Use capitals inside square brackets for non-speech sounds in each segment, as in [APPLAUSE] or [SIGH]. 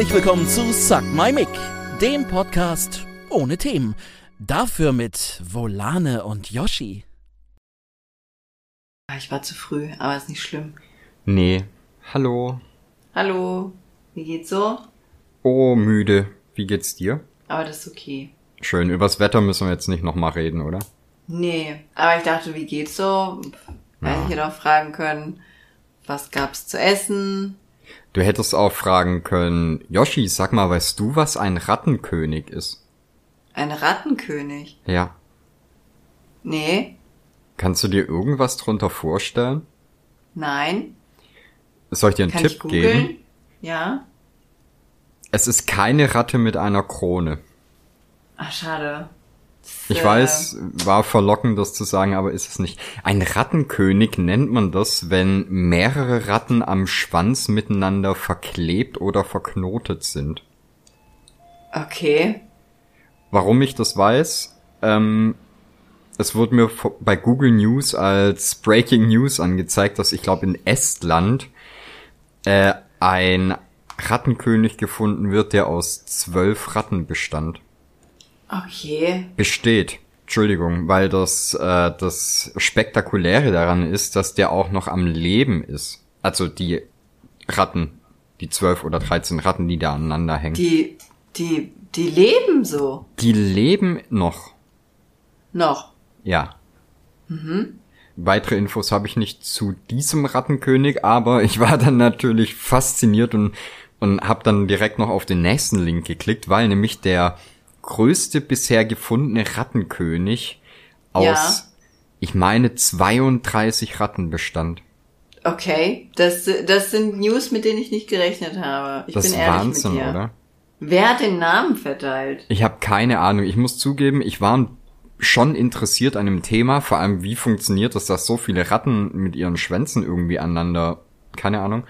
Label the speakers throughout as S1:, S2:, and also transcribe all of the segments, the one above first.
S1: Herzlich willkommen zu Suck My Mic, dem Podcast ohne Themen. Dafür mit Volane und Yoshi.
S2: Ah, Ich war zu früh, aber ist nicht schlimm.
S3: Nee. Hallo.
S2: Hallo, wie geht's so?
S3: Oh, müde. Wie geht's dir?
S2: Aber das ist okay.
S3: Schön, übers Wetter müssen wir jetzt nicht nochmal reden, oder?
S2: Nee, aber ich dachte, wie geht's so? Weil
S3: Ja.
S2: ich hätte auch fragen können, was gab's zu essen?
S3: Du hättest auch fragen können, Yoshi, sag mal, weißt du, was ein Rattenkönig ist?
S2: Ein Rattenkönig?
S3: Ja.
S2: Nee,
S3: Kannst du dir irgendwas drunter vorstellen?
S2: nein.
S3: Soll ich dir einen
S2: Kann
S3: Tipp geben?
S2: Ja?
S3: Es ist keine Ratte mit einer Krone.
S2: Ach, schade.
S3: Ich
S2: äh,
S3: weiß, war verlockend, das zu sagen, aber ist es nicht. Ein Rattenkönig nennt man das, wenn mehrere Ratten am Schwanz miteinander verklebt oder verknotet sind.
S2: Okay.
S3: Warum ich das weiß? Ähm, es wurde mir bei Google News als Breaking News angezeigt, dass ich glaube in Estland äh, ein Rattenkönig gefunden wird, der aus zwölf Ratten bestand.
S2: Okay.
S3: Besteht. Entschuldigung, weil das äh, das Spektakuläre daran ist, dass der auch noch am Leben ist. Also die Ratten, die zwölf oder dreizehn Ratten, die da aneinander hängen.
S2: Die, die, die leben so.
S3: die leben noch.
S2: Noch.
S3: Ja. Weitere Infos habe ich nicht zu diesem Rattenkönig, aber ich war dann natürlich fasziniert und, und habe dann direkt noch auf den nächsten Link geklickt, weil nämlich der größte bisher gefundene Rattenkönig aus,
S2: Ja.
S3: ich meine, 32 Ratten bestand.
S2: Okay. Das, das sind News, mit denen ich nicht gerechnet habe. Ich
S3: das
S2: bin
S3: ist
S2: ehrlich
S3: Wahnsinn,
S2: mit dir.
S3: oder?
S2: Wer hat den Namen verteilt?
S3: Ich habe keine Ahnung. Ich muss zugeben, ich war schon interessiert an dem Thema, vor allem wie funktioniert das, dass so viele Ratten mit ihren Schwänzen irgendwie aneinander, keine Ahnung.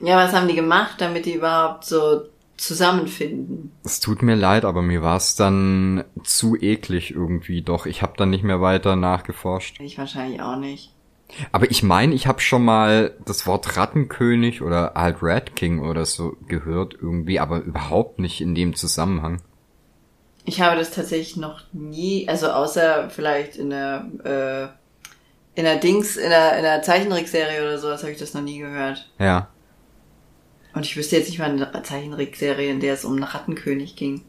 S2: Ja, was haben die gemacht, damit die überhaupt so zusammenfinden?
S3: Es tut mir leid, aber mir war es dann zu eklig irgendwie doch. Ich habe dann nicht mehr weiter nachgeforscht.
S2: Ich wahrscheinlich auch nicht.
S3: Aber ich meine, ich habe schon mal das Wort Rattenkönig oder halt Rat King oder so gehört irgendwie, aber überhaupt nicht in dem Zusammenhang.
S2: Ich habe das tatsächlich noch nie, also außer vielleicht in der, äh, in der Dings, in der, in der Zeichentrickserie oder sowas habe ich das noch nie gehört.
S3: Ja.
S2: Und ich wüsste jetzt nicht mal eine Zeichentrickserie, in der es um einen Rattenkönig ging.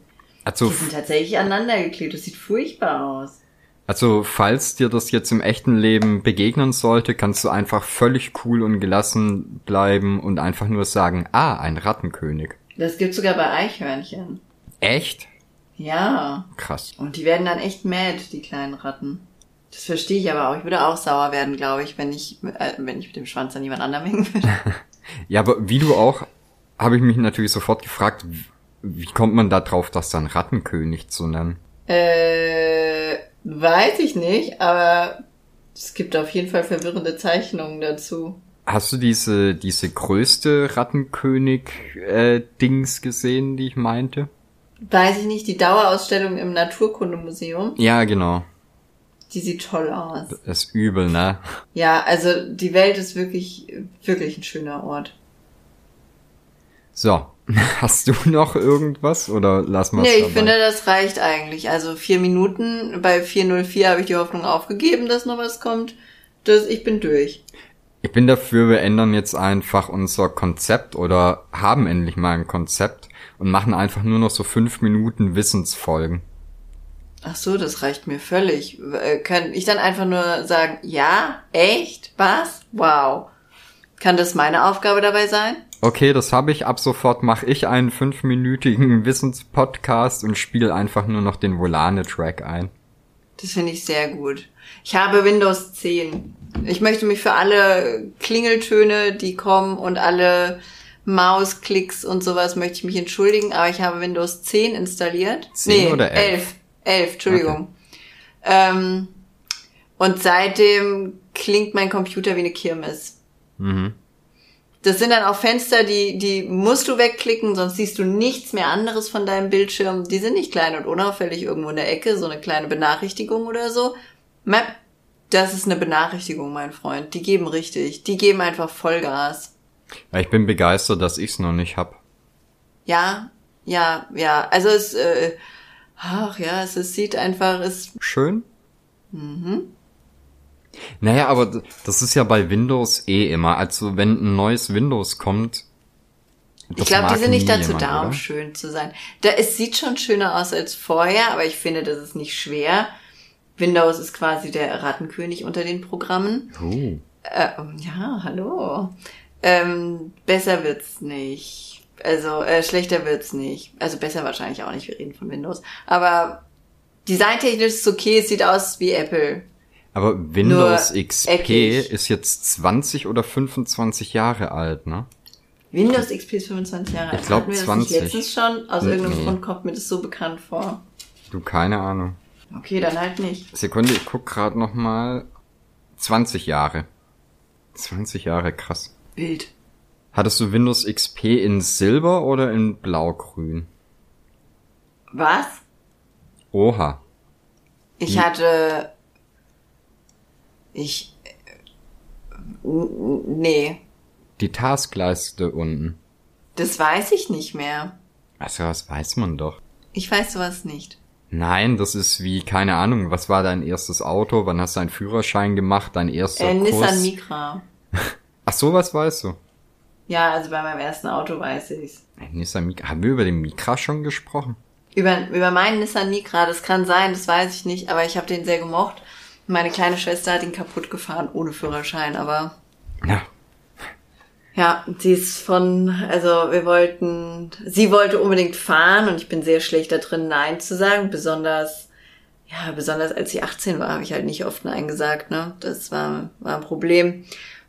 S3: Also,
S2: Die sind tatsächlich aneinander geklebt. Das sieht furchtbar aus.
S3: also falls dir das jetzt im echten Leben begegnen sollte, kannst du einfach völlig cool und gelassen bleiben und einfach nur sagen, ah, ein Rattenkönig.
S2: Das gibt's sogar bei Eichhörnchen.
S3: Echt?
S2: Ja.
S3: Krass.
S2: Und die werden dann echt mad, die kleinen Ratten. Das verstehe ich aber auch. Ich würde auch sauer werden, glaube ich, wenn ich, äh, wenn ich mit dem Schwanz an jemand anderem hängen würde. [LAUGHS]
S3: Ja, aber wie du auch, habe ich mich natürlich sofort gefragt, wie, kommt man da drauf, das dann Rattenkönig zu nennen?
S2: Äh, weiß ich nicht, aber es gibt auf jeden Fall verwirrende Zeichnungen dazu.
S3: Hast du diese, diese größte Rattenkönig-Dings gesehen, die ich meinte?
S2: Weiß ich nicht, die Dauerausstellung im Naturkundemuseum,
S3: Ja, genau.
S2: die sieht toll aus.
S3: Das ist übel, ne?
S2: Ja, also die Welt ist wirklich, wirklich ein schöner Ort.
S3: So, [LAUGHS] hast du noch irgendwas oder lass mal
S2: Nee, ich finde, das reicht eigentlich. Also vier Minuten, bei 404 habe ich die Hoffnung aufgegeben, dass noch was kommt. Das, ich bin durch.
S3: Ich bin dafür, wir ändern jetzt einfach unser Konzept oder haben endlich mal ein Konzept und machen einfach nur noch so fünf Minuten Wissensfolgen.
S2: Ach so, das reicht mir völlig. Äh, Kann ich dann einfach nur sagen, ja, echt, was, wow. Kann das meine Aufgabe dabei sein?
S3: Okay, das habe ich. Ab sofort mache ich einen fünfminütigen [LAUGHS] Wissenspodcast und spiele einfach nur noch den Volane-Track ein.
S2: Das finde ich sehr gut. Ich habe Windows 10. Ich möchte mich für alle Klingeltöne, die kommen und alle Mausklicks und sowas möchte ich mich entschuldigen, aber ich habe Windows 10 installiert.
S3: 10 oder 11?
S2: 11. 11, Entschuldigung. Ähm, und seitdem klingt mein Computer wie eine Kirmes.
S3: Mhm.
S2: Das sind dann auch Fenster, die, die musst du wegklicken, sonst siehst du nichts mehr anderes von deinem Bildschirm. Die sind nicht klein und unauffällig irgendwo in der Ecke, so eine kleine Benachrichtigung oder so. Map, das ist eine Benachrichtigung, mein Freund. Die geben richtig. Die geben einfach Vollgas.
S3: Ja, ich bin begeistert, dass ich's noch nicht hab.
S2: Ja, ja, ja. Also es, äh, ach ja, es, es sieht einfach, es.
S3: Schön? Mhm. Naja, aber das ist ja bei Windows eh immer. Also wenn ein neues Windows kommt.
S2: Ich glaube, die sind nicht dazu jemand, da, um oder? schön zu sein. Da, es sieht schon schöner aus als vorher, aber ich finde, das ist nicht schwer. Windows ist quasi der Rattenkönig unter den Programmen.
S3: Oh.
S2: Äh, ja, hallo. Ähm, besser wird's nicht. Also äh, schlechter wird's nicht. Also besser wahrscheinlich auch nicht. Wir reden von Windows. Aber designtechnisch ist es okay. Es sieht aus wie Apple.
S3: Aber Windows Nur XP eckig. ist jetzt 20 oder 25 Jahre alt, ne?
S2: Windows XP ist 25 Jahre alt.
S3: Ich glaube 20. Das
S2: letztens schon. Aus irgendeinem nee. Grund kommt mir das so bekannt vor.
S3: Du, keine Ahnung.
S2: Okay, dann halt nicht.
S3: Sekunde, ich guck gerade noch mal. 20 Jahre. 20 Jahre, krass.
S2: Bild.
S3: Hattest du Windows XP in Silber oder in Blaugrün?
S2: Was?
S3: Oha.
S2: Ich hatte. Ich. Nee.
S3: Die Taskleiste unten.
S2: Das weiß ich nicht mehr.
S3: Also, das weiß man doch.
S2: Ich weiß sowas nicht.
S3: Nein, das ist wie, keine Ahnung, was war dein erstes Auto? Wann hast du deinen Führerschein gemacht? Dein erster äh,
S2: Kurs? Nissan Micra. [LAUGHS]
S3: Ach, sowas weißt du?
S2: Ja, also bei meinem ersten Auto weiß ich's.
S3: Nissan Micra. Haben wir über den Micra schon gesprochen?
S2: Über, über meinen Nissan Micra, das kann sein, das weiß ich nicht, aber ich habe den sehr gemocht. Meine kleine Schwester hat ihn kaputt gefahren, ohne Führerschein, aber.
S3: Ja.
S2: Ja, sie ist von, also wir wollten, sie wollte unbedingt fahren und ich bin sehr schlecht da drin, Nein zu sagen, besonders, ja, besonders als sie 18 war, habe ich halt nicht oft Nein gesagt, ne? Das war, war ein Problem.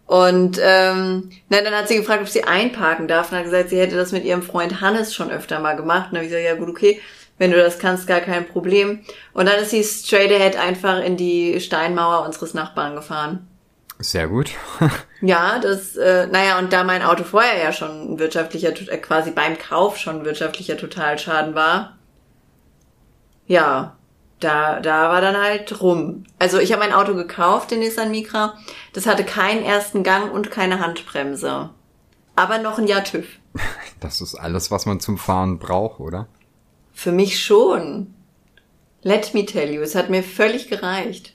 S2: Und ähm, na, dann hat sie gefragt, ob sie einparken darf und hat gesagt, sie hätte das mit ihrem Freund Hannes schon öfter mal gemacht. Und dann habe ich gesagt, ja gut, okay, wenn du das kannst, gar kein Problem. Und dann ist sie straight ahead einfach in die Steinmauer unseres Nachbarn gefahren.
S3: Sehr gut. [LAUGHS]
S2: ja, das, äh, naja, und da mein Auto vorher ja schon ein wirtschaftlicher, äh, quasi beim Kauf schon ein wirtschaftlicher Totalschaden war, ja, da, da war dann halt rum. Also ich habe ein Auto gekauft, den Nissan Micra. Das hatte keinen ersten Gang und keine Handbremse. Aber noch ein Jahr TÜV.
S3: Das ist alles, was man zum Fahren braucht, oder?
S2: Für mich schon. Let me tell you, es hat mir völlig gereicht.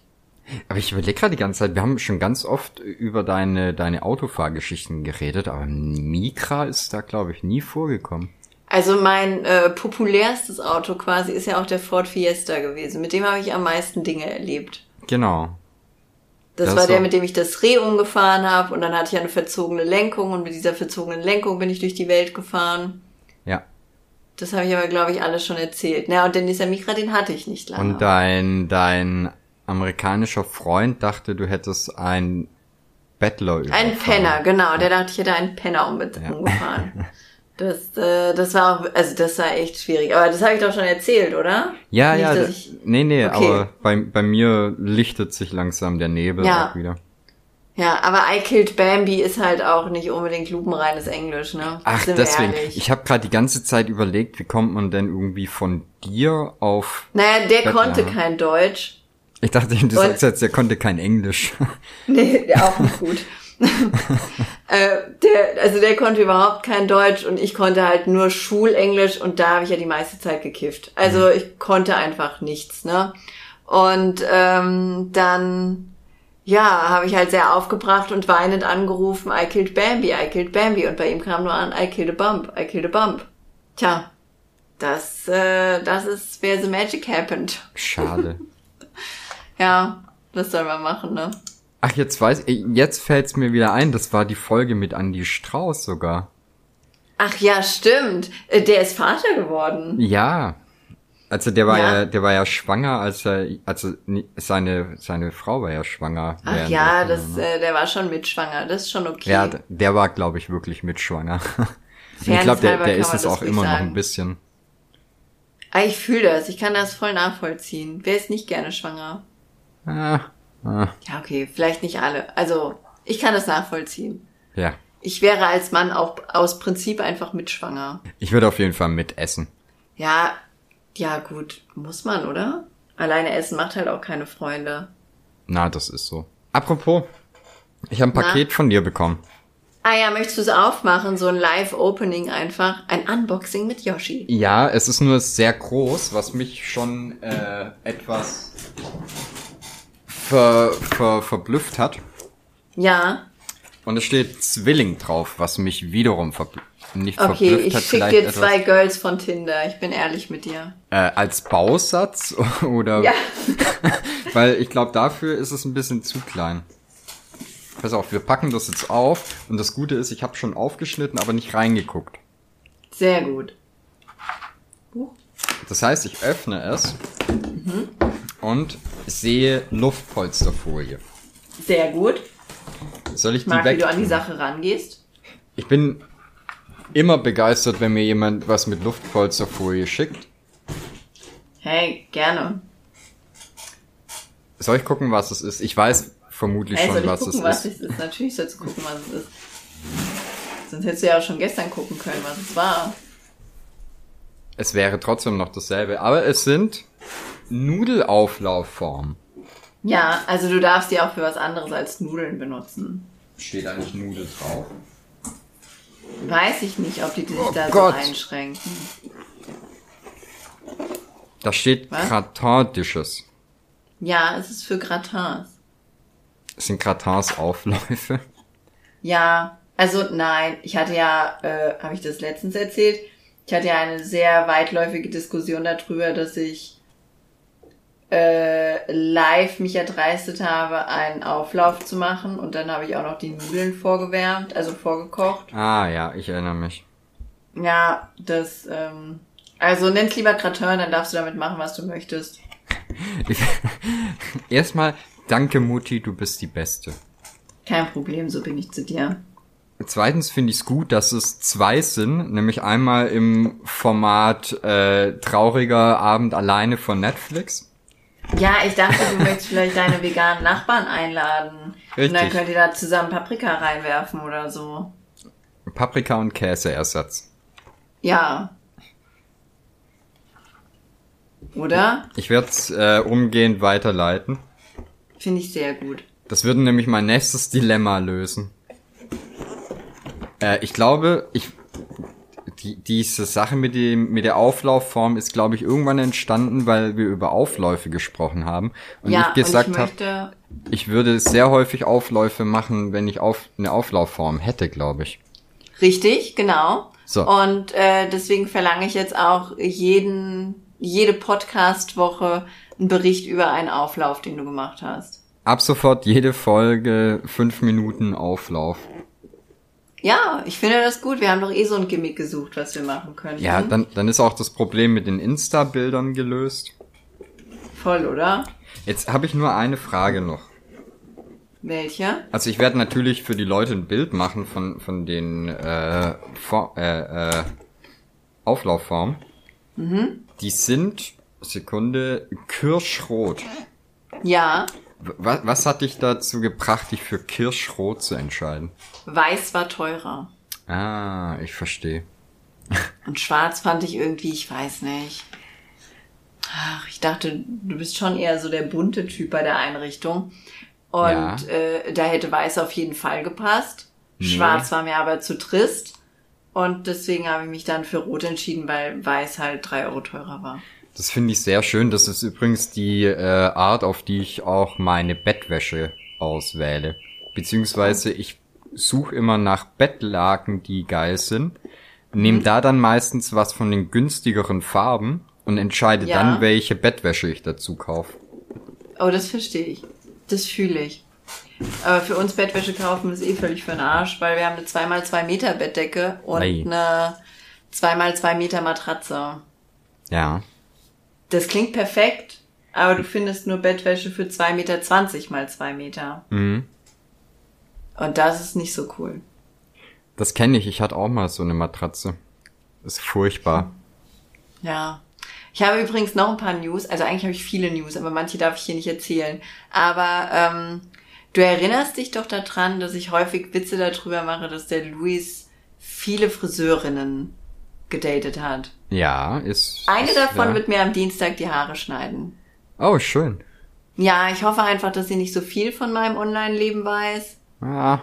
S3: Aber ich überlege gerade die ganze Zeit, wir haben schon ganz oft über deine, deine Autofahrgeschichten geredet, aber Micra ist da, glaube ich, nie vorgekommen.
S2: Also mein äh, populärstes Auto quasi ist ja auch der Ford Fiesta gewesen. Mit dem habe ich am meisten Dinge erlebt.
S3: Genau.
S2: Das, das war der, mit dem ich das Reh umgefahren habe und dann hatte ich eine verzogene Lenkung und mit dieser verzogenen Lenkung bin ich durch die Welt gefahren.
S3: Ja.
S2: Das habe ich aber, glaube ich, alles schon erzählt. Na, und den Nissan Micra, den hatte ich nicht lange.
S3: Und dein, dein amerikanischer Freund dachte, du hättest ein Bettler
S2: überfahren. Ein Penner, genau. Der dachte, ich hätte einen Penner umgefahren. Ja. [LAUGHS] Das, äh, das war auch, also das war echt schwierig. Aber das habe ich doch schon erzählt, oder?
S3: Ja, Nicht, ja. Ich... Nee, nee, okay. aber bei, bei mir lichtet sich langsam der Nebel ja. auch wieder.
S2: Ja, aber I Killed Bambi ist halt auch nicht unbedingt lupenreines Englisch, ne?
S3: Ach, deswegen. Ehrlich. Ich habe gerade die ganze Zeit überlegt, wie kommt man denn irgendwie von dir auf.
S2: Naja, der Bettler. konnte kein Deutsch.
S3: Ich dachte, du sagst jetzt, der konnte kein Englisch. [LAUGHS]
S2: nee, auch nicht gut. [LAUGHS] äh, der, also der konnte überhaupt kein Deutsch und ich konnte halt nur Schulenglisch und da habe ich ja die meiste Zeit gekifft. Also mhm. ich konnte einfach nichts, ne? Und ähm, dann ja, habe ich halt sehr aufgebracht und weinend angerufen, I killed Bambi, I killed Bambi. Und bei ihm kam nur an, I killed a bump, I killed a bump. Tja, das, äh, das ist where the magic happened.
S3: Schade. [LAUGHS]
S2: ja, was soll man machen, ne?
S3: Ach, jetzt weiß ich, jetzt fällt's mir wieder ein, das war die Folge mit Andy Strauß sogar.
S2: Ach ja, stimmt. Äh, der ist Vater geworden.
S3: Ja. Also der war ja, ja der war ja schwanger, als er, also seine seine Frau war ja schwanger.
S2: Ach ja, das, ne? äh, der war schon mitschwanger, das ist schon okay. Ja,
S3: der war, glaube ich, wirklich mitschwanger. [LAUGHS] ich glaube, der, der ist es auch immer sagen. noch ein bisschen.
S2: Ah, ich fühle das, ich kann das voll nachvollziehen. Wer ist nicht gerne schwanger?
S3: Ah, Ah.
S2: Ja, okay, vielleicht nicht alle. Also, ich kann das nachvollziehen.
S3: Ja.
S2: Ich wäre als Mann auch aus Prinzip einfach mitschwanger.
S3: Ich würde auf jeden Fall mitessen.
S2: Ja, ja, gut, muss man, oder? Alleine essen macht halt auch keine Freunde.
S3: Na, das ist so. Apropos, ich habe ein Paket Na? von dir bekommen.
S2: Ah ja, möchtest du es aufmachen? So ein Live-Opening einfach. Ein Unboxing mit Yoshi.
S3: Ja, es ist nur sehr groß, was mich schon äh, etwas ver, ver, verblüfft hat.
S2: Ja.
S3: Und es steht Zwilling drauf, was mich wiederum verblüfft. Nicht
S2: Okay,
S3: verblüfft
S2: ich
S3: hat.
S2: schick
S3: vielleicht
S2: dir
S3: etwas,
S2: zwei Girls von Tinder. Ich bin ehrlich mit dir.
S3: Äh, als Bausatz [LAUGHS] oder?
S2: Ja. [LAUGHS]
S3: Weil ich glaube, dafür ist es ein bisschen zu klein. Pass auf, wir packen das jetzt auf. Und das Gute ist, ich habe schon aufgeschnitten, aber nicht reingeguckt.
S2: Sehr gut.
S3: Das heißt, ich öffne es und sehe Luftpolsterfolie.
S2: Sehr gut.
S3: Soll ich
S2: Ich
S3: die
S2: mag, wie
S3: weg?
S2: du an die Sache rangehst.
S3: Ich bin immer begeistert, wenn mir jemand was mit Luftpolsterfolie schickt.
S2: Hey, gerne.
S3: Soll ich gucken, was es ist? Ich weiß vermutlich
S2: Hey, soll
S3: schon,
S2: ich
S3: was
S2: gucken,
S3: es
S2: was
S3: ist.
S2: es ist? Natürlich sollst du gucken, was es ist. Sonst hättest du ja auch schon gestern gucken können, was es war.
S3: Es wäre trotzdem noch dasselbe. Aber es sind Nudelauflaufformen.
S2: Ja, also du darfst die auch für was anderes als Nudeln benutzen.
S3: Steht eigentlich Nudel drauf?
S2: Weiß ich nicht, ob die sich
S3: Oh
S2: da
S3: Gott.
S2: so einschränken.
S3: Da steht
S2: Was?
S3: Gratin-Dishes.
S2: Ja, es ist für Gratins.
S3: Sind Gratins Aufläufe.
S2: Ja, also nein, ich hatte ja, äh, habe ich das letztens erzählt? Ich hatte ja eine sehr weitläufige Diskussion darüber, dass ich äh, live mich erdreistet habe, einen Auflauf zu machen und dann habe ich auch noch die Nudeln vorgewärmt, also vorgekocht.
S3: Ah ja, ich erinnere mich.
S2: Ja, das, ähm, also nenn's lieber Gratin, dann darfst du damit machen, was du möchtest. [LAUGHS]
S3: Erstmal, danke Mutti, du bist die Beste.
S2: Kein Problem, so bin ich zu dir.
S3: Zweitens finde ich es gut, dass es zwei sind, nämlich einmal im Format äh, trauriger Abend alleine von Netflix.
S2: Ja, ich dachte, du möchtest vielleicht deine veganen Nachbarn einladen. Und dann
S3: Richtig.
S2: könnt ihr da zusammen Paprika reinwerfen oder so.
S3: Paprika und Käseersatz.
S2: Ja. Oder?
S3: Ich werde es äh, umgehend weiterleiten.
S2: Finde ich sehr gut.
S3: Das würde nämlich mein nächstes Dilemma lösen. Äh, ich glaube, ich die, diese Sache mit dem mit der Auflaufform ist, glaube ich, irgendwann entstanden, weil wir über Aufläufe gesprochen haben und
S2: ja,
S3: ich gesagt habe, ich würde sehr häufig Aufläufe machen, wenn ich auf eine Auflaufform hätte, glaube ich.
S2: richtig, genau.
S3: So.
S2: Und äh, deswegen verlange ich jetzt auch jeden, jede Podcast-Woche einen Bericht über einen Auflauf, den du gemacht hast.
S3: Ab sofort jede Folge fünf Minuten Auflauf.
S2: Ja, ich finde das gut. Wir haben doch eh so ein Gimmick gesucht, was wir machen können.
S3: Ja, dann, dann ist auch das Problem mit den Insta-Bildern gelöst.
S2: Voll, oder?
S3: Jetzt habe ich nur eine Frage noch.
S2: Welche?
S3: Also ich werde natürlich für die Leute ein Bild machen von, von den äh, For äh, äh, Auflaufformen. Die sind, Sekunde, kirschrot.
S2: Ja,
S3: Was, was hat dich dazu gebracht, dich für kirschrot zu entscheiden?
S2: weiß war teurer.
S3: Ah, ich verstehe.
S2: Und schwarz fand ich irgendwie, ich weiß nicht. Ach, ich dachte, du bist schon eher so der bunte Typ bei der Einrichtung. Und
S3: Ja.
S2: äh, da hätte weiß auf jeden Fall gepasst.
S3: Nee.
S2: Schwarz war mir aber zu trist. Und deswegen habe ich mich dann für rot entschieden, weil weiß halt drei Euro teurer war.
S3: Das finde ich sehr schön. Das ist übrigens die äh, Art, auf die ich auch meine Bettwäsche auswähle. Beziehungsweise ich suche immer nach Bettlaken, die geil sind. Nehme da dann meistens was von den günstigeren Farben und entscheide
S2: Ja.
S3: dann, welche Bettwäsche ich dazu kaufe.
S2: Oh, das verstehe ich. Das fühle ich. Aber für uns Bettwäsche kaufen ist eh völlig für den Arsch, weil wir haben eine 2x2 Meter Bettdecke und
S3: Ei.
S2: eine 2x2 Meter Matratze.
S3: Ja.
S2: Das klingt perfekt, aber du findest nur Bettwäsche für 2,20 Meter mal 2 Meter.
S3: Mhm.
S2: Und das ist nicht so cool.
S3: Das kenne ich. Ich hatte auch mal so eine Matratze. Das ist furchtbar.
S2: Ja. Ich habe übrigens noch ein paar News. Also eigentlich habe ich viele News, aber manche darf ich hier nicht erzählen. Aber ähm, du erinnerst dich doch daran, dass ich häufig Witze darüber mache, dass der Luis viele Friseurinnen gedatet hat.
S3: Ja, ist.
S2: Eine davon
S3: ja.
S2: wird mir am Dienstag die Haare schneiden.
S3: Oh, schön.
S2: Ja, ich hoffe einfach, dass sie nicht so viel von meinem Online-Leben weiß.
S3: Ah,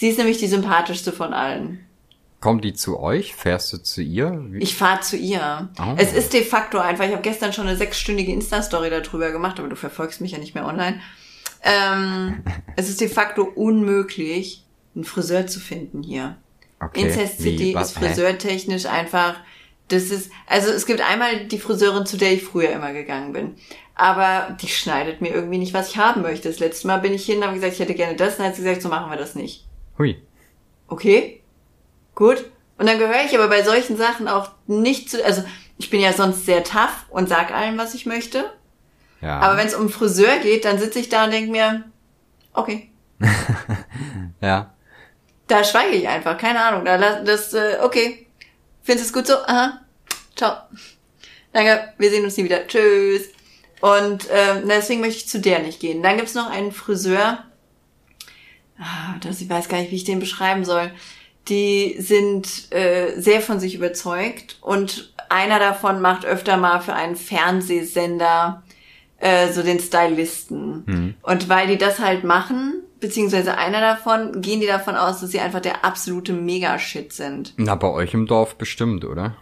S2: Sie ist nämlich die sympathischste von allen.
S3: Kommt die zu euch? Fährst du zu ihr? Wie?
S2: Ich fahre zu ihr.
S3: Oh.
S2: Es ist de facto einfach, ich habe gestern schon eine sechsstündige Insta-Story darüber gemacht, aber du verfolgst mich ja nicht mehr online. Ähm, [LAUGHS] es ist de facto unmöglich, einen Friseur zu finden hier.
S3: Okay.
S2: Incest? City ist friseurtechnisch einfach, das ist, also es gibt einmal die Friseurin, zu der ich früher immer gegangen bin. Aber die schneidet mir irgendwie nicht, was ich haben möchte. Das letzte Mal bin ich hin, habe gesagt, ich hätte gerne das, und dann hat sie gesagt, so machen wir das nicht.
S3: Hui.
S2: Okay, gut. Und dann gehöre ich aber bei solchen Sachen auch nicht zu, also ich bin ja sonst sehr tough und sag allen, was ich möchte.
S3: Ja.
S2: Aber wenn es um Friseur geht, dann sitze ich da und denke mir, okay, [LAUGHS]
S3: ja.
S2: Da schweige ich einfach, keine Ahnung. Da das, äh, okay. Findest du es gut so? Aha. Ciao. Danke, wir sehen uns nie wieder. Tschüss. Und ähm, deswegen möchte ich zu der nicht gehen. Dann gibt's noch einen Friseur. Ah, das, ich weiß gar nicht, wie ich den beschreiben soll. Die sind äh, sehr von sich überzeugt und einer davon macht öfter mal für einen Fernsehsender äh, so den Stylisten. Und weil die das halt machen, beziehungsweise einer davon, gehen die davon aus, dass sie einfach der absolute Megashit sind.
S3: Na, bei euch im Dorf bestimmt, oder?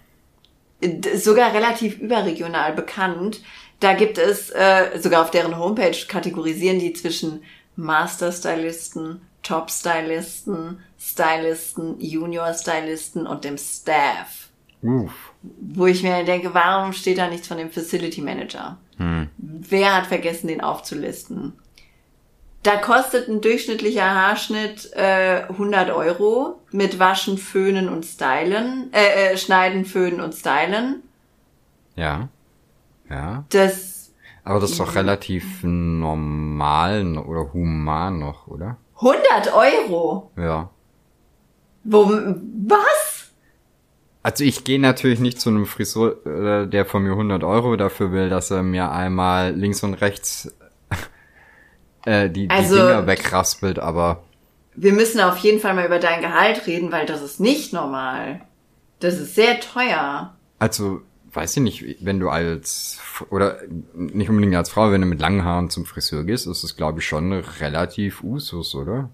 S2: Sogar relativ überregional bekannt. Da gibt es, äh, sogar auf deren Homepage kategorisieren die zwischen Master-Stylisten, Top-Stylisten, Stylisten, Junior-Stylisten und dem Staff.
S3: Uff.
S2: Wo ich mir denke, warum steht da nichts von dem Facility Manager? Wer hat vergessen, den aufzulisten? Da kostet ein durchschnittlicher Haarschnitt äh, 100 Euro mit Waschen, Föhnen und Stylen, äh, äh, Schneiden, Föhnen und Stylen.
S3: Ja. Ja.
S2: Das
S3: Aber das ist doch relativ normal no- oder human noch, oder?
S2: 100 Euro.
S3: Ja.
S2: Wo, was?
S3: Also ich gehe natürlich nicht zu einem Friseur, äh, der von mir 100 Euro dafür will, dass er mir einmal links und rechts äh, die, die
S2: Also-
S3: Dinger wegraspelt, aber
S2: Wir müssen auf jeden Fall mal über dein Gehalt reden, weil das ist nicht normal. Das ist sehr teuer.
S3: also weiß ich nicht, wenn du als oder nicht unbedingt als Frau, wenn du mit langen Haaren zum Friseur gehst, ist es glaube ich schon relativ Usus, oder?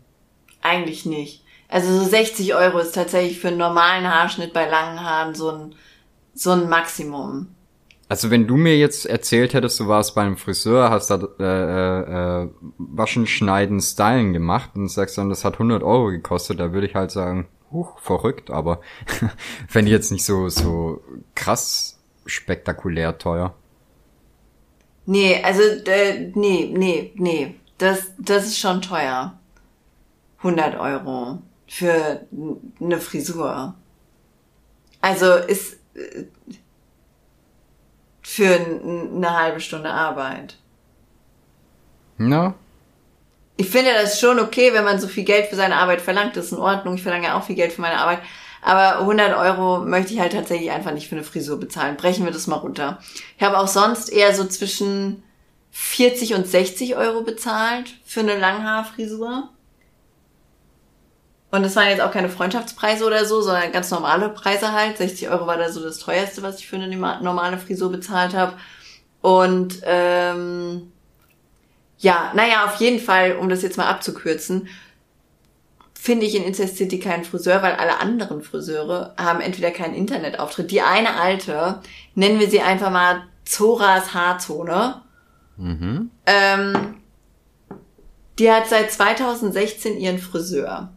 S2: Eigentlich nicht. Also so 60 Euro ist tatsächlich für einen normalen Haarschnitt bei langen Haaren so ein, so ein Maximum.
S3: Also wenn du mir jetzt erzählt hättest, du warst beim Friseur, hast da äh, äh, äh, Waschen, Schneiden, Stylen gemacht und sagst dann, das hat 100 Euro gekostet, da würde ich halt sagen, huch, verrückt, aber [LAUGHS] fände ich jetzt nicht so so krass spektakulär teuer.
S2: Nee, also, äh, nee, nee, nee. Das, das ist schon teuer. 100 Euro für eine Frisur. Also ist äh, für eine halbe Stunde Arbeit.
S3: Na,
S2: Ich finde das schon okay, wenn man so viel Geld für seine Arbeit verlangt. Das ist in Ordnung. Ich verlange ja auch viel Geld für meine Arbeit. Aber 100 Euro möchte ich halt tatsächlich einfach nicht für eine Frisur bezahlen. Brechen wir das mal runter. Ich habe auch sonst eher so zwischen 40 und 60 Euro bezahlt für eine Langhaarfrisur. Und das waren jetzt auch keine Freundschaftspreise oder so, sondern ganz normale Preise halt. 60 Euro war da so das teuerste, was ich für eine normale Frisur bezahlt habe. Und ähm, ja, naja, auf jeden Fall, um das jetzt mal abzukürzen, finde ich in Incest City keinen Friseur, weil alle anderen Friseure haben entweder keinen Internetauftritt. Die eine alte, nennen wir sie einfach mal Zoras Haarzone,
S3: mhm.
S2: ähm, die hat seit 2016 ihren Friseur.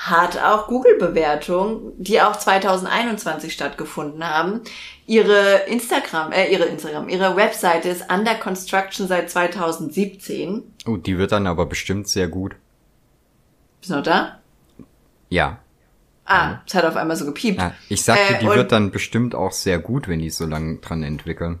S2: Hat auch Google-Bewertungen, die auch 2021 stattgefunden haben. Ihre Instagram, äh, ihre Instagram, ihre Webseite ist under construction seit 2017.
S3: Oh, die wird dann aber bestimmt sehr gut.
S2: Bist du noch da?
S3: Ja.
S2: Ah, es hat auf einmal so gepiept.
S3: ja ich sagte,
S2: Äh,
S3: die wird dann bestimmt auch sehr gut, wenn die so lange dran entwickeln.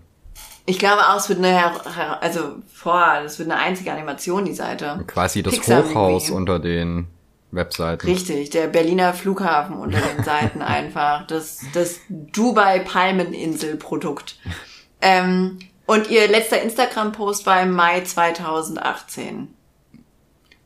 S2: Ich glaube auch, es wird eine, also, boah, das wird eine einzige Animation, die Seite.
S3: Quasi das
S2: Pixar
S3: Hochhaus
S2: Movie.
S3: unter den Webseiten.
S2: Richtig, der Berliner Flughafen unter den Seiten [LAUGHS] einfach. Das, das Dubai-Palmeninsel-Produkt. Ähm, und ihr letzter Instagram-Post war im Mai 2018.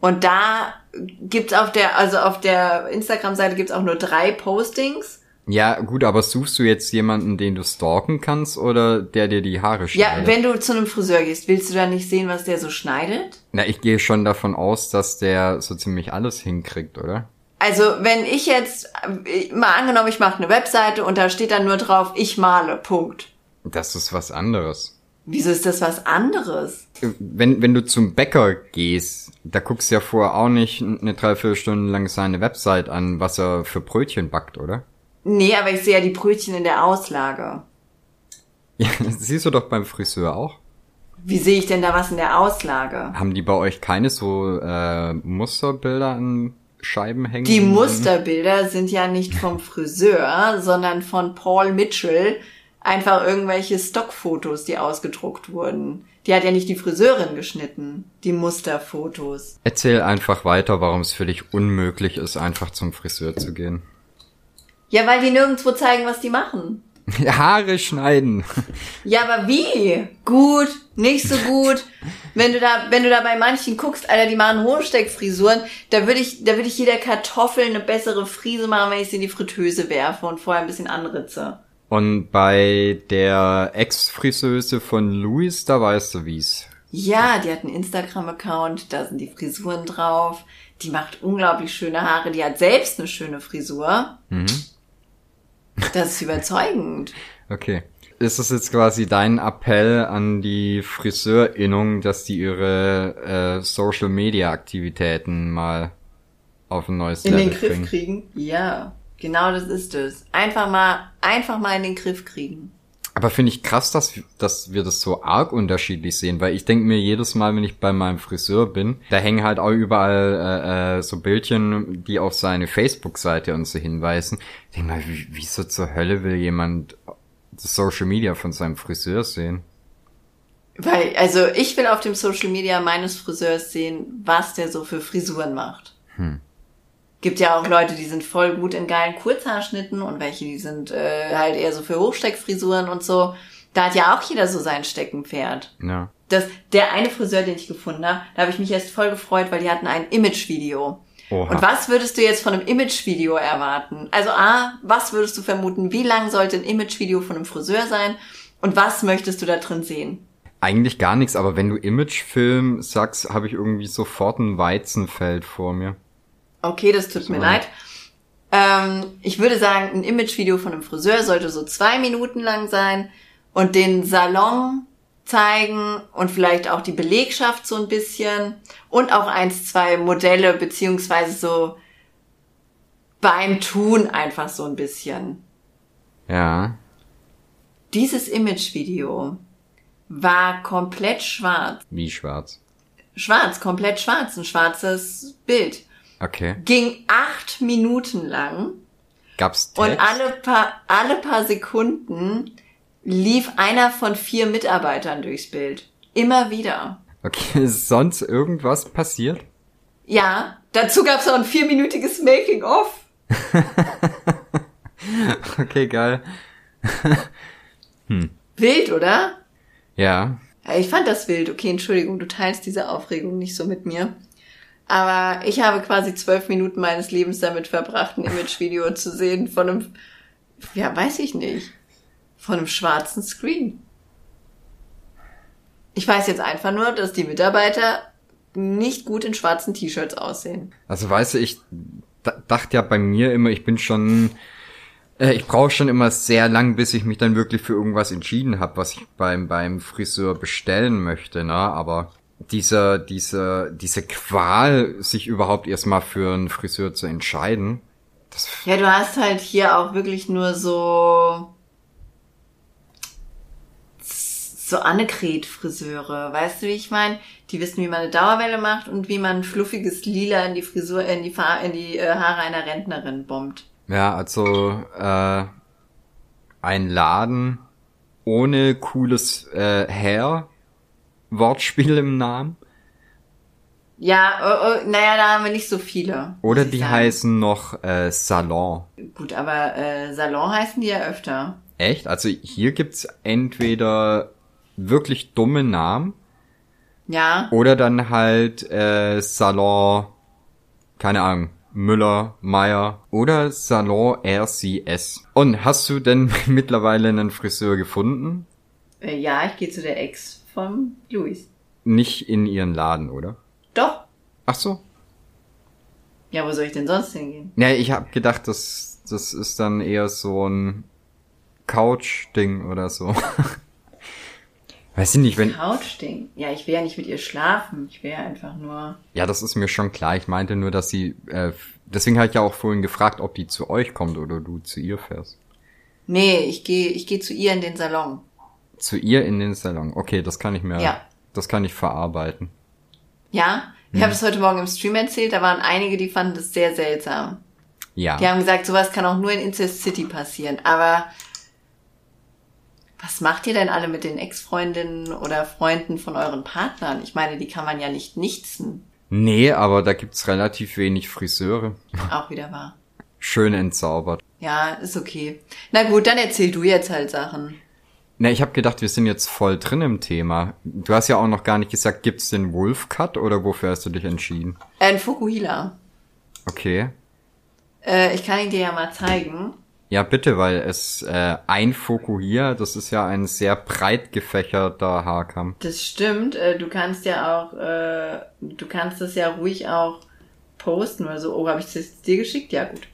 S2: Und da gibt's auf der, also auf der Instagram-Seite gibt's auch nur drei Postings
S3: Ja, gut, aber suchst du jetzt jemanden, den du stalken kannst oder der dir die Haare schneidet?
S2: Ja, wenn du zu einem Friseur gehst, willst du da nicht sehen, was der so schneidet?
S3: Na, ich gehe schon davon aus, dass der so ziemlich alles hinkriegt, oder?
S2: Also, wenn ich jetzt, äh, mal angenommen, ich mache eine Webseite und da steht dann nur drauf, ich male, Punkt.
S3: Das ist was anderes.
S2: Wieso ist das was anderes?
S3: Wenn, wenn du zum Bäcker gehst, da guckst du ja vorher auch nicht eine Dreiviertelstunde lang seine Website an, was er für Brötchen backt, oder?
S2: Nee, aber ich sehe ja die Brötchen in der Auslage.
S3: Ja, das siehst du doch beim Friseur auch.
S2: Wie sehe ich denn da was in der Auslage?
S3: Haben die bei euch keine so äh, Musterbilder an Scheiben hängen?
S2: Die Musterbilder sind ja nicht vom [LAUGHS] Friseur, sondern von Paul Mitchell. Einfach irgendwelche Stockfotos, die ausgedruckt wurden. Die hat ja nicht die Friseurin geschnitten, die Musterfotos.
S3: Erzähl einfach weiter, warum es für dich unmöglich ist, einfach zum Friseur zu gehen.
S2: Ja, weil die nirgendwo zeigen, was die machen. [LAUGHS]
S3: Haare schneiden.
S2: Ja, aber wie? Gut, nicht so gut. Wenn du da, wenn du da bei manchen guckst, Alter, die machen Hochsteckfrisuren, da würde ich, da würde ich jeder Kartoffel eine bessere Frise machen, wenn ich sie in die Fritteuse werfe und vorher ein bisschen anritze.
S3: Und bei der Ex-Friseuse von Louis, da weißt du wie's.
S2: Ja, die hat einen Instagram-Account, da sind die Frisuren drauf. Die macht unglaublich schöne Haare, die hat selbst eine schöne Frisur. Mhm. Das ist überzeugend.
S3: Okay. Ist es jetzt quasi dein Appell an die Friseurinnung, dass die ihre äh, Social Media Aktivitäten mal auf ein neues
S2: in
S3: Level
S2: den Griff
S3: bringen?
S2: kriegen? Ja, genau das ist es. Einfach mal, einfach mal in den Griff kriegen.
S3: Aber finde ich krass, dass, dass wir das so arg unterschiedlich sehen, weil ich denke mir jedes Mal, wenn ich bei meinem Friseur bin, da hängen halt auch überall äh, äh, so Bildchen, die auf seine Facebook-Seite und so hinweisen. Ich denke mal, wie, wieso zur Hölle will jemand das Social Media von seinem Friseur sehen?
S2: Weil, also ich will auf dem Social Media meines Friseurs sehen, was der so für Frisuren macht. Hm. Gibt ja auch Leute, die sind voll gut in geilen Kurzhaarschnitten und welche, die sind äh, halt eher so für Hochsteckfrisuren und so. Da hat ja auch jeder so sein Steckenpferd.
S3: Ja.
S2: Das, der eine Friseur, den ich gefunden habe, da habe ich mich erst voll gefreut, weil die hatten ein Imagevideo. Und was würdest du jetzt von einem Imagevideo erwarten? Also A, was würdest du vermuten? Wie lang sollte ein Imagevideo von einem Friseur sein? Und was möchtest du da drin sehen?
S3: Eigentlich gar nichts, aber wenn du Imagefilm sagst, habe ich irgendwie sofort ein Weizenfeld vor mir.
S2: Okay, das tut mir leid. Ähm, ich würde sagen, ein Imagevideo von einem Friseur sollte so zwei Minuten lang sein und den Salon zeigen und vielleicht auch die Belegschaft so ein bisschen und auch eins, zwei Modelle beziehungsweise so beim Tun einfach so ein bisschen.
S3: Ja.
S2: Dieses Imagevideo war komplett schwarz.
S3: Wie schwarz.
S2: Schwarz, komplett schwarz, ein schwarzes Bild.
S3: Okay.
S2: Ging acht Minuten lang
S3: Gab's Text?
S2: Und alle paar, alle paar Sekunden lief einer von vier Mitarbeitern durchs Bild. Immer wieder.
S3: Okay, [LAUGHS] ist sonst irgendwas passiert?
S2: Ja, dazu gab's auch ein vierminütiges Making-of. [LAUGHS]
S3: Okay, geil. [LAUGHS]
S2: Wild, oder?
S3: Ja,
S2: Ich fand das wild. Okay, Entschuldigung, du teilst diese Aufregung nicht so mit mir. Aber ich habe quasi zwölf Minuten meines Lebens damit verbracht, ein Imagevideo zu sehen von einem, ja, weiß ich nicht, von einem schwarzen Screen. Ich weiß jetzt einfach nur, dass die Mitarbeiter nicht gut in schwarzen T-Shirts aussehen.
S3: Also weißt du, ich dachte ja bei mir immer, ich bin schon, äh, ich brauche schon immer sehr lang, bis ich mich dann wirklich für irgendwas entschieden habe, was ich beim beim Friseur bestellen möchte, ne? Aber dieser diese diese Qual, sich überhaupt erstmal für einen Friseur zu entscheiden,
S2: Ja, du hast halt hier auch wirklich nur so so Annegret-Friseure, weißt du, wie ich meine? Die wissen, wie man eine Dauerwelle macht und wie man fluffiges Lila in die Frisur, in die, Fa in die äh, Haare einer Rentnerin bombt.
S3: Ja, also äh, ein Laden ohne cooles äh, Hair, Wortspiel im Namen.
S2: Ja, oh, oh, naja, da haben wir nicht so viele.
S3: Oder die
S2: sagen.
S3: heißen noch äh, Salon.
S2: Gut, aber äh, Salon heißen die ja öfter.
S3: Echt? Also hier gibt's entweder wirklich dumme Namen
S2: Ja,
S3: oder dann halt äh, Salon, keine Ahnung, Müller, Meyer oder Salon RCS. Und hast du denn [LAUGHS] mittlerweile einen Friseur gefunden?
S2: Äh, ja, ich gehe zu der Ex vom Luis.
S3: Nicht in ihren Laden, oder?
S2: Doch.
S3: Ach so.
S2: Ja, wo soll ich denn sonst hingehen?
S3: Ja, ich habe gedacht, das, das ist dann eher so ein Couch-Ding oder so. [LAUGHS] Weiß ich nicht, wenn.
S2: Couch-Ding. Ja, ich will ja nicht mit ihr schlafen. Ich will ja einfach nur.
S3: Ja, das ist mir schon klar. Ich meinte nur, dass sie. Äh, deswegen habe ich ja auch vorhin gefragt, ob die zu euch kommt oder du zu ihr fährst.
S2: Nee, ich gehe ich geh zu ihr in den Salon.
S3: Zu ihr in den Salon. Okay, das kann ich mir.
S2: Ja.
S3: Das kann ich verarbeiten.
S2: Ja? Ich
S3: Hm.
S2: habe es heute Morgen im Stream erzählt, da waren einige, die fanden das sehr seltsam.
S3: Ja.
S2: Die haben gesagt, sowas kann auch nur in Incest City passieren. Aber was macht ihr denn alle mit den Ex-Freundinnen oder Freunden von euren Partnern? Ich meine, die kann man ja nicht nichtsen.
S3: Nee, aber da gibt's relativ wenig Friseure.
S2: Auch wieder wahr.
S3: Schön entzaubert.
S2: Ja, ist okay. Na gut, dann erzähl du jetzt halt Sachen.
S3: Na, ich habe gedacht, wir sind jetzt voll drin im Thema. Du hast ja auch noch gar nicht gesagt, gibt's den Wolf Cut oder wofür hast du dich entschieden?
S2: Ein Fukuhila.
S3: Okay.
S2: Äh, ich kann ihn dir ja mal zeigen.
S3: Ja, bitte, weil es äh, ein Foku hier, das ist ja ein sehr breit gefächerter Haarkamm.
S2: Das stimmt. Äh, du kannst ja auch, äh, du kannst das ja ruhig auch posten oder so. Oh, habe ich das dir geschickt? Ja, gut.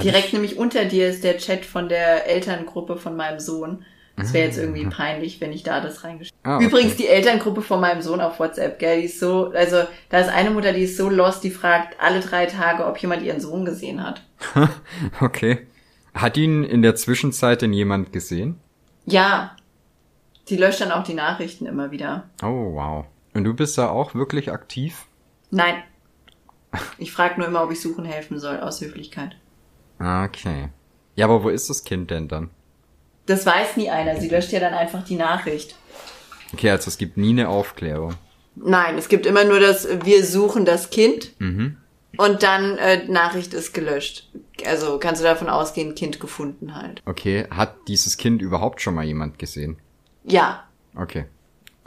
S2: Direkt
S3: ich-
S2: nämlich unter dir ist der Chat von der Elterngruppe von meinem Sohn. Das wäre jetzt irgendwie peinlich, wenn ich da das reingeschrieben
S3: Ah, okay.
S2: Übrigens, die Elterngruppe von meinem Sohn auf WhatsApp, gell, die ist so, also da ist eine Mutter, die ist so lost, die fragt alle drei Tage, ob jemand ihren Sohn gesehen hat. [LAUGHS]
S3: Okay. Hat ihn in der Zwischenzeit denn jemand gesehen?
S2: Ja, die löscht dann auch die Nachrichten immer wieder.
S3: Oh, wow. Und du bist da auch wirklich aktiv?
S2: Nein. Ich frage nur immer, ob ich suchen helfen soll, aus Höflichkeit.
S3: Okay. Ja, aber wo ist das Kind denn dann?
S2: Das weiß nie einer, sie löscht ja dann einfach die Nachricht.
S3: Okay, also es gibt nie eine Aufklärung.
S2: Nein, es gibt immer nur das, wir suchen das Kind
S3: Mhm.
S2: und dann äh, Nachricht ist gelöscht. Also kannst du davon ausgehen, Kind gefunden halt.
S3: Okay, hat dieses Kind überhaupt schon mal jemand gesehen?
S2: Ja,
S3: Okay.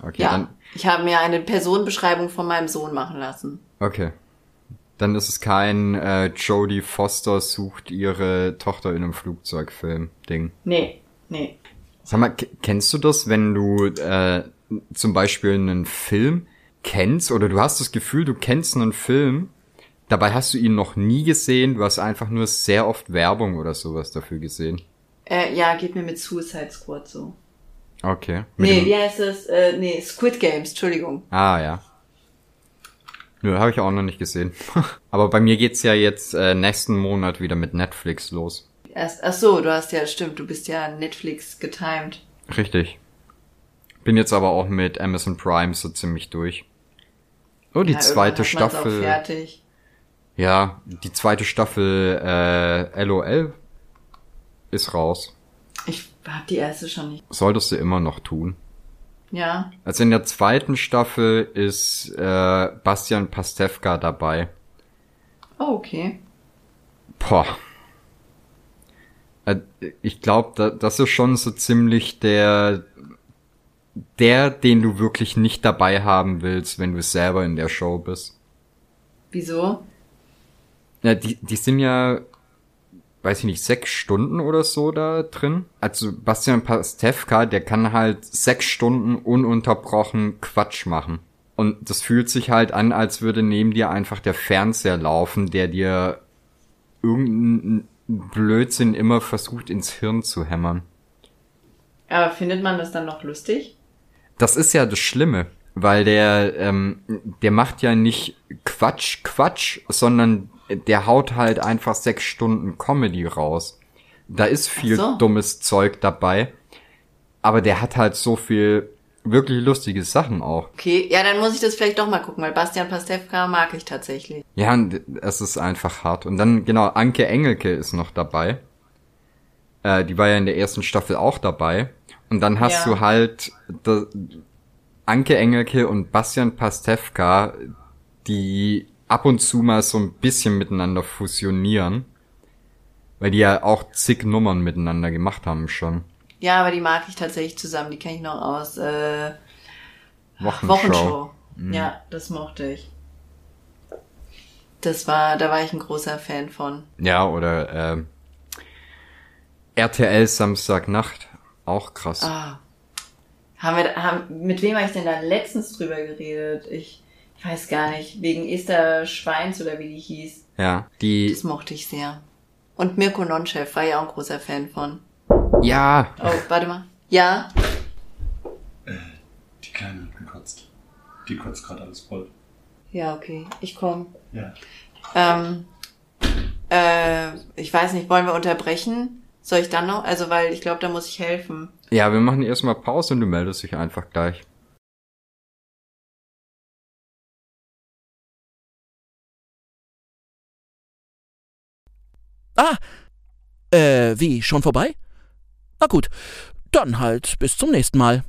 S3: Okay,
S2: ja.
S3: dann
S2: Ich habe mir eine Personenbeschreibung von meinem Sohn machen lassen.
S3: okay. Dann ist es kein äh, Jodie Foster sucht ihre Tochter in einem Flugzeugfilm Ding.
S2: Nee, nee.
S3: Sag mal, kennst du das, wenn du äh, zum Beispiel einen Film kennst oder du hast das Gefühl, du kennst einen Film, dabei hast du ihn noch nie gesehen, du hast einfach nur sehr oft Werbung oder sowas dafür gesehen.
S2: Äh, ja, geht mir mit Suicide Squad so.
S3: Okay. Mit
S2: Nee, wie heißt das? Äh, nee, Squid Games, Entschuldigung.
S3: Ah, ja. Nö, habe ich auch noch nicht gesehen. [LAUGHS] Aber bei mir geht's ja jetzt äh, nächsten Monat wieder mit Netflix los.
S2: Erst, ach so, du hast ja, stimmt, du bist ja Netflix getimed.
S3: Richtig. Bin jetzt aber auch mit Amazon Prime so ziemlich durch. Oh, die
S2: ja,
S3: zweite Staffel.
S2: Fertig.
S3: Ja, die zweite Staffel äh, LOL ist raus.
S2: Ich hab die erste schon nicht.
S3: Solltest du immer noch tun.
S2: Ja.
S3: Also in der zweiten Staffel ist äh, Bastian Pastewka dabei.
S2: Oh, okay.
S3: Boah. Äh, Ich glaube, da, das ist schon so ziemlich der, der, den du wirklich nicht dabei haben willst, wenn du selber in der Show bist.
S2: Wieso?
S3: Ja, die, die sind ja, weiß ich nicht, sechs Stunden oder so da drin. Also Bastian Pastewka, der kann halt sechs Stunden ununterbrochen Quatsch machen. Und das fühlt sich halt an, als würde neben dir einfach der Fernseher laufen, der dir irgendeinen Blödsinn immer versucht ins Hirn zu hämmern.
S2: Aber findet man das dann noch lustig?
S3: Das ist ja das Schlimme, weil der, ähm, der macht ja nicht Quatsch, Quatsch, sondern der haut halt einfach sechs Stunden Comedy raus. Da ist viel
S2: so.
S3: dummes Zeug dabei, aber der hat halt so viel wirklich lustige Sachen auch.
S2: Okay, ja, dann muss ich das vielleicht doch mal gucken, weil Bastian Pastewka mag ich tatsächlich.
S3: Ja, und es ist einfach hart. Und dann, genau, Anke Engelke ist noch dabei. Äh, die war ja in der ersten Staffel auch dabei. Und dann hast
S2: Ja.
S3: du halt Anke Engelke und Bastian Pastewka, die ab und zu mal so ein bisschen miteinander fusionieren. Weil die ja auch zig Nummern miteinander gemacht haben schon.
S2: Ja, aber die mag ich tatsächlich zusammen. Die kenne ich noch aus äh,
S3: Wochenshow.
S2: Wochenshow. Ja, das mochte ich. Das war, da war ich ein großer Fan von.
S3: Ja, oder ähm, RTL Samstagnacht, auch krass.
S2: Ah. Haben wir, haben, mit wem habe ich denn da letztens drüber geredet? Ich, ich weiß gar nicht. Wegen Esther Schweins oder wie die hieß.
S3: Ja, die.
S2: Das mochte ich sehr. Und Mirko Nonchef war ja auch ein großer Fan von.
S3: Ja.
S2: Oh, warte mal. Ja?
S4: Äh, die Kleine hat gekotzt. Die kotzt gerade alles voll.
S2: Ja, okay. Ich komme.
S4: Ja.
S2: Ähm, äh, ich weiß nicht, wollen wir unterbrechen? Soll ich dann noch? Also, weil ich glaube, da muss ich helfen.
S3: Ja, wir machen erstmal Pause und du meldest dich einfach gleich.
S1: Ah, äh, wie, schon vorbei? Na gut, dann halt bis zum nächsten Mal.